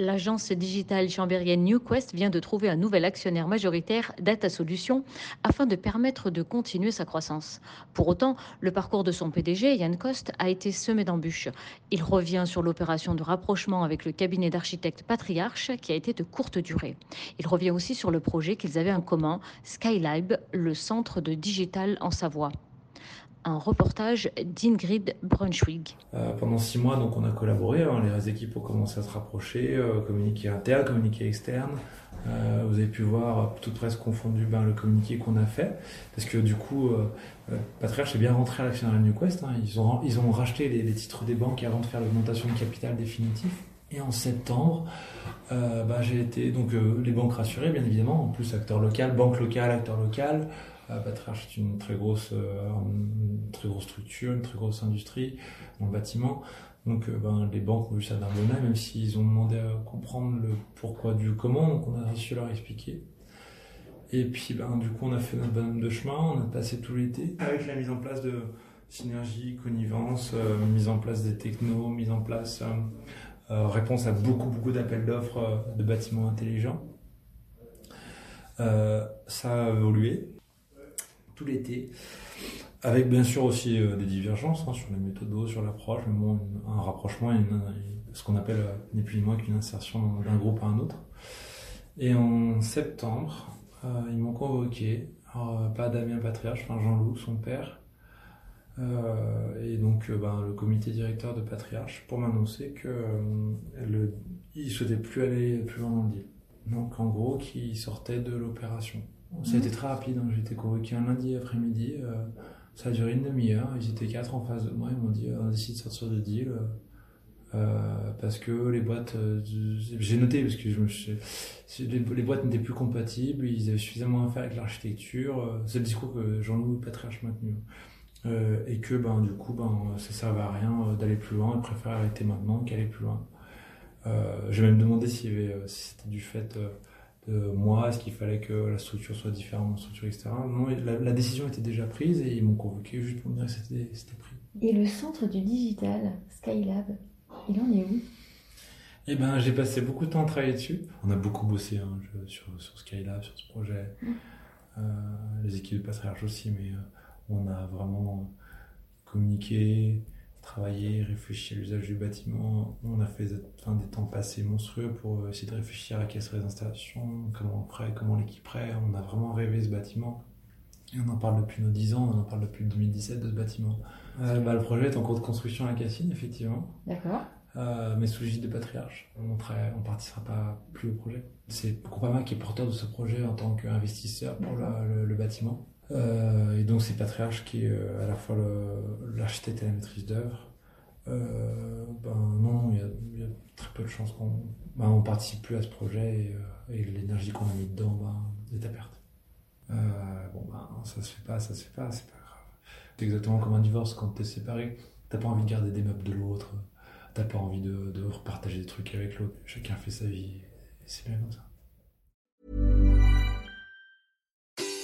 L'agence digitale chambérienne NewQuest vient de trouver un nouvel actionnaire majoritaire, Data Solutions, afin de permettre de continuer sa croissance. Pour autant, le parcours de son PDG, Yann Coste, a été semé d'embûches. Il revient sur l'opération de rapprochement avec le cabinet d'architectes Patriarche, qui a été de courte durée. Il revient aussi sur le projet qu'ils avaient en commun, Skylab, le centre de digital en Savoie un reportage d'Ingrid Brunschwig. Euh, pendant six mois, donc, on a collaboré. Hein, les équipes ont commencé à se rapprocher, euh, communiquer interne, communiquer externe. Euh, vous avez pu voir, tout presque confondu, ben, le communiqué qu'on a fait. Parce que du coup, Patriarche est bien rentré à l'actionnaire NewQuest. Hein. Ils, ont, ils ont racheté les, titres des banques avant de faire l'augmentation de capital définitif. Et en septembre, ben, j'ai été donc les banques rassurées, bien évidemment. En plus, acteur local, banque locale, acteur local. Patriarche est une très grosse, euh, très grosse structure, une très grosse industrie dans le bâtiment. Donc euh, ben, les banques ont eu ça d'un bon même s'ils ont demandé à comprendre le pourquoi du comment, donc on a su leur expliquer. Et puis ben, du coup on a fait notre bonhomme de chemin, on a passé tout l'été avec la mise en place de synergie, connivence, euh, mise en place des technos, mise en place réponse à beaucoup beaucoup d'appels d'offres de bâtiments intelligents. ça a évolué l'été, avec bien sûr aussi euh, des divergences hein, sur les méthodes, sur l'approche, mais bon, un rapprochement, ce qu'on appelle euh, ni plus ni moins qu'une insertion d'un groupe à un autre. Et en septembre, euh, ils m'ont convoqué, pas Damien Patriarche, enfin Jean-Loup, son père, et donc ben, le comité directeur de Patriarche, pour m'annoncer que le, il souhaitait plus aller plus loin dans le deal. Donc en gros, qui sortait de l'opération. Ça a été très rapide. Hein. J'ai été convoqué un lundi après-midi. Euh, ça a duré une demi-heure. Ils étaient quatre en face de moi. Ils m'ont dit on décide de sortir de deal. Euh, parce que les boîtes, euh, j'ai noté parce que je me suis, les, boîtes n'étaient plus compatibles, ils avaient suffisamment à faire avec l'architecture. c'est le discours que Jean-Louis Patriarche maintenu. et que ben du coup ben ça servait à rien d'aller plus loin. Ils préfèrent arrêter maintenant qu'aller plus loin. j'ai même demandé si c'était du fait moi, est-ce qu'il fallait que la structure soit différente de la structure externe Non, la, décision était déjà prise et ils m'ont convoqué juste pour me dire que c'était pris. Et le centre du digital, Skylab, il en est où? Eh ben, j'ai passé beaucoup de temps à travailler dessus. On a beaucoup bossé hein, sur, sur, Skylab, sur ce projet. Mmh. Euh, les équipes de Patriarche aussi, mais euh, on a vraiment communiqué, travailler, réfléchir à l'usage du bâtiment. On a fait des temps passés monstrueux pour essayer de réfléchir à quelles seraient les installations, comment on ferait, comment l'équiperait. On a vraiment rêvé ce bâtiment. Et on en parle depuis nos 10 ans, on en parle depuis 2017 de ce bâtiment. Euh, bah, le projet est en cours de construction à Cassine, effectivement. D'accord. Euh, mais sous l'égide de Patriarche. On ne participera pas plus au projet. C'est Groupama qui est porteur de ce projet en tant qu'investisseur pour le, bâtiment. Euh, et donc c'est Patriarche qui est euh, à la fois l'architecte et la maîtrise d'œuvre. Euh, ben non, il y, a, très peu de chances qu'on ben, on participe plus à ce projet et, l'énergie qu'on a mis dedans ben, est à perte. bon ben ça se fait pas, ça se fait pas, c'est pas grave. C'est exactement comme un divorce quand t'es séparé, t'as pas envie de garder des meubles de l'autre, t'as pas envie de, de repartager des trucs avec l'autre. Chacun fait sa vie, et c'est bien comme ça.